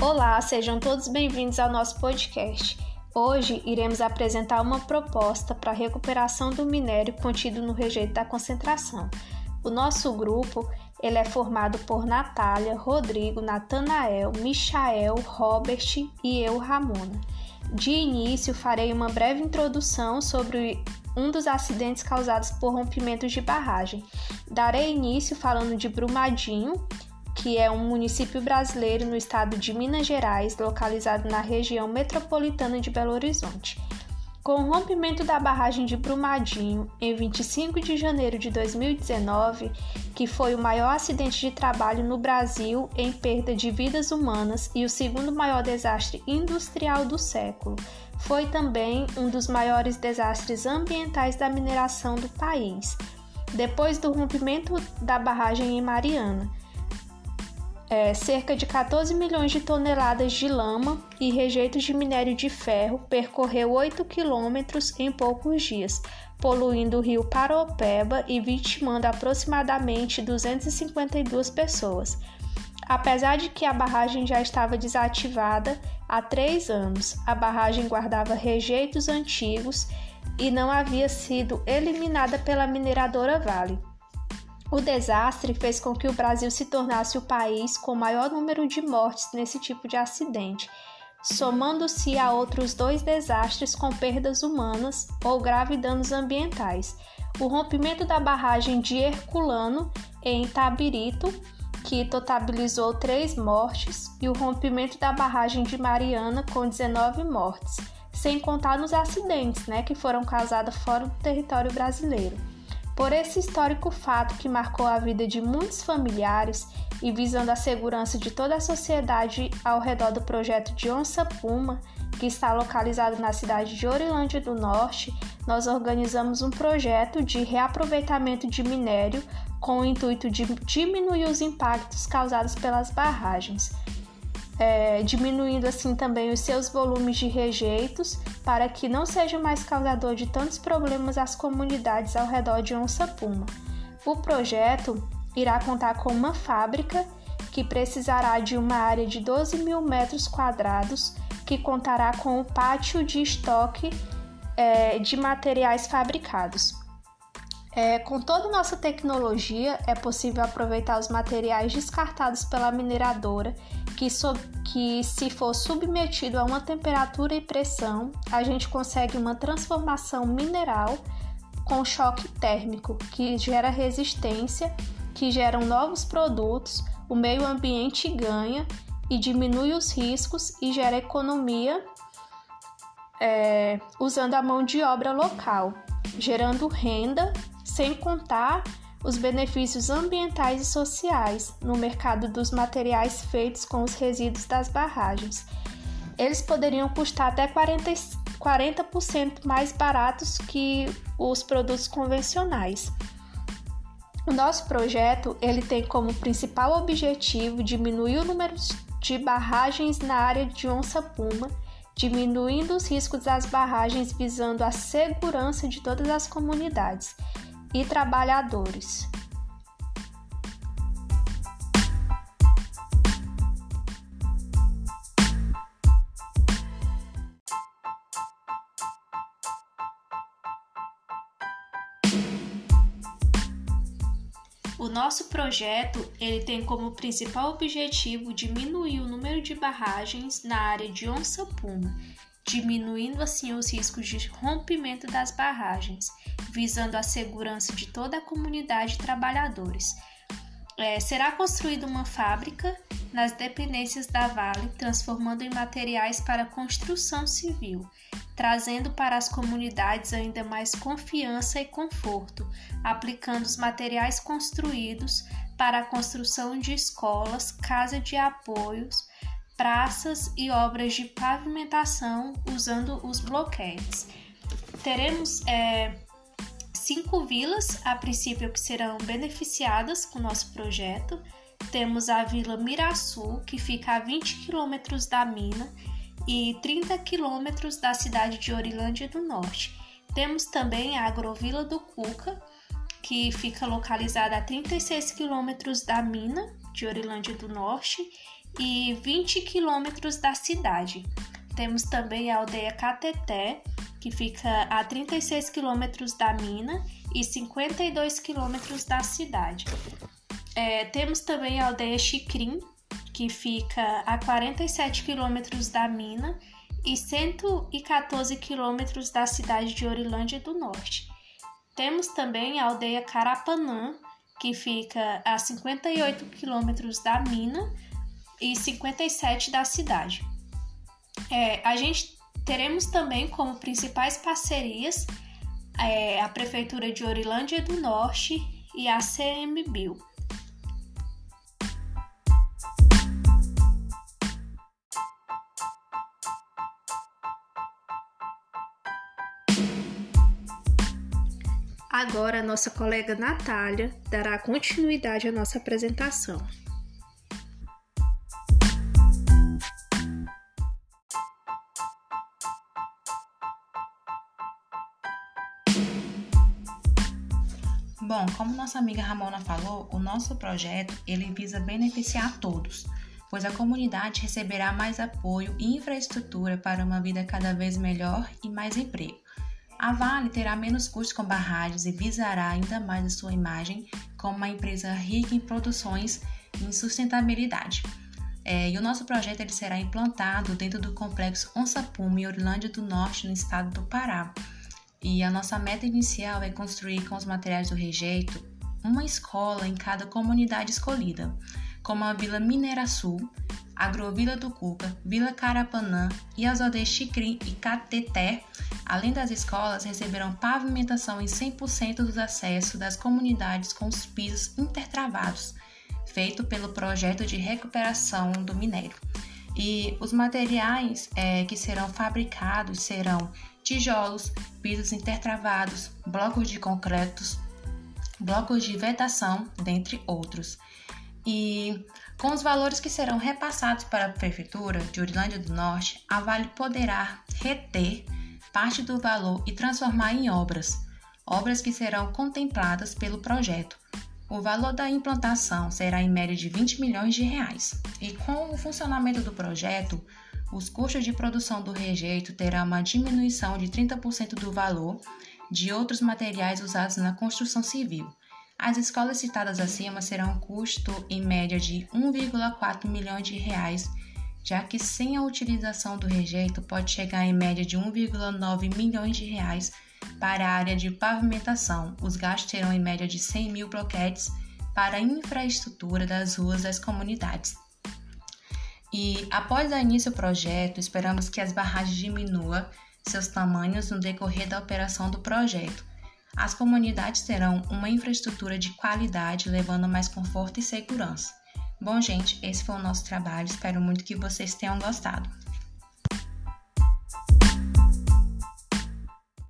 Olá, sejam todos bem-vindos ao nosso podcast. Hoje iremos apresentar uma proposta para a recuperação do minério contido no rejeito da concentração. O nosso grupo ele é formado por Natália, Rodrigo, Natanael, Michael, Robert e eu, Ramona. De início, farei uma breve introdução sobre um dos acidentes causados por rompimentos de barragem. Darei início falando de Brumadinho, que é um município brasileiro no estado de Minas Gerais, localizado na região metropolitana de Belo Horizonte. Com o rompimento da barragem de Brumadinho em 25 de janeiro de 2019, que foi o maior acidente de trabalho no Brasil em perda de vidas humanas e o segundo maior desastre industrial do século, foi também um dos maiores desastres ambientais da mineração do país. Depois do rompimento da barragem em Mariana, é, cerca de 14 milhões de toneladas de lama e rejeitos de minério de ferro percorreu 8 quilômetros em poucos dias, poluindo o rio Paropeba e vitimando aproximadamente 252 pessoas. Apesar de que a barragem já estava desativada há três anos, a barragem guardava rejeitos antigos e não havia sido eliminada pela mineradora Vale. O desastre fez com que o Brasil se tornasse o país com maior número de mortes nesse tipo de acidente, somando-se a outros dois desastres com perdas humanas ou graves danos ambientais. O rompimento da barragem de Herculano em Tabirito, que totalizou três mortes, e o rompimento da barragem de Mariana com 19 mortes, sem contar nos acidentes né, que foram causados fora do território brasileiro. Por esse histórico fato que marcou a vida de muitos familiares e visando a segurança de toda a sociedade ao redor do projeto de Onça Puma, que está localizado na cidade de Orilândia do Norte, nós organizamos um projeto de reaproveitamento de minério com o intuito de diminuir os impactos causados pelas barragens é, diminuindo assim também os seus volumes de rejeitos para que não seja mais causador de tantos problemas às comunidades ao redor de Onça Puma. O projeto irá contar com uma fábrica que precisará de uma área de 12 mil metros quadrados, que contará com o um pátio de estoque é, de materiais fabricados. É, com toda nossa tecnologia, é possível aproveitar os materiais descartados pela mineradora que, que, se for submetido a uma temperatura e pressão, a gente consegue uma transformação mineral com choque térmico, que gera resistência, que geram novos produtos, o meio ambiente ganha e diminui os riscos e gera economia é, usando a mão de obra local, gerando renda, sem contar os benefícios ambientais e sociais no mercado dos materiais feitos com os resíduos das barragens. Eles poderiam custar até 40, 40% mais baratos que os produtos convencionais. O nosso projeto ele tem como principal objetivo diminuir o número de barragens na área de onça-puma, diminuindo os riscos das barragens visando a segurança de todas as comunidades e trabalhadores. O nosso projeto ele tem como principal objetivo diminuir o número de barragens na área de onça-puma, diminuindo assim os riscos de rompimento das barragens visando a segurança de toda a comunidade de trabalhadores. É, será construída uma fábrica nas dependências da Vale, transformando em materiais para construção civil, trazendo para as comunidades ainda mais confiança e conforto, aplicando os materiais construídos para a construção de escolas, casa de apoios, praças e obras de pavimentação usando os bloquetes. Teremos é, cinco vilas, a princípio, que serão beneficiadas com o nosso projeto. Temos a Vila Miraçu, que fica a 20 quilômetros da mina e 30 quilômetros da cidade de Orilândia do Norte. Temos também a Agrovila do Cuca, que fica localizada a 36 quilômetros da mina de Orilândia do Norte e 20 quilômetros da cidade. Temos também a aldeia Cateté, que fica a 36 quilômetros da mina e 52 quilômetros da cidade. É, temos também a aldeia Chicrim, que fica a 47 quilômetros da mina e 114 quilômetros da cidade de Orilândia do Norte. Temos também a aldeia Carapanã, que fica a 58 quilômetros da mina e 57 da cidade. É, a gente teremos também como principais parcerias é, a Prefeitura de Orilândia do Norte e a CMBio. Agora, nossa colega Natália dará continuidade à nossa apresentação. Bom, como nossa amiga Ramona falou, o nosso projeto ele visa beneficiar todos, pois a comunidade receberá mais apoio e infraestrutura para uma vida cada vez melhor e mais emprego. A Vale terá menos custos com barragens e visará ainda mais a sua imagem como uma empresa rica em produções e em sustentabilidade. É, e o nosso projeto ele será implantado dentro do complexo Onça Puma em Orlândia do Norte, no estado do Pará. E a nossa meta inicial é construir com os materiais do rejeito uma escola em cada comunidade escolhida, como a Vila Mineira Sul, Agrovila do Cuca, Vila Carapanã e as aldeias Chicrim e Cateté, além das escolas, receberão pavimentação em 100% dos acessos das comunidades com os pisos intertravados, feito pelo projeto de recuperação do minério. E os materiais é, que serão fabricados serão tijolos, pisos intertravados, blocos de concretos, blocos de vetação, dentre outros. E com os valores que serão repassados para a Prefeitura de Urilândia do Norte, a Vale poderá reter parte do valor e transformar em obras, obras que serão contempladas pelo projeto. O valor da implantação será em média de 20 milhões de reais. E com o funcionamento do projeto, os custos de produção do rejeito terão uma diminuição de 30% do valor de outros materiais usados na construção civil. As escolas citadas acima serão um custo em média de 1,4 milhões de reais, já que sem a utilização do rejeito pode chegar em média de 1,9 milhões de reais para a área de pavimentação. Os gastos serão em média de 100 mil bloquetes para a infraestrutura das ruas das comunidades. E após dar início ao projeto, esperamos que as barragens diminuam seus tamanhos no decorrer da operação do projeto as comunidades terão uma infraestrutura de qualidade, levando mais conforto e segurança. Bom, gente, esse foi o nosso trabalho. Espero muito que vocês tenham gostado.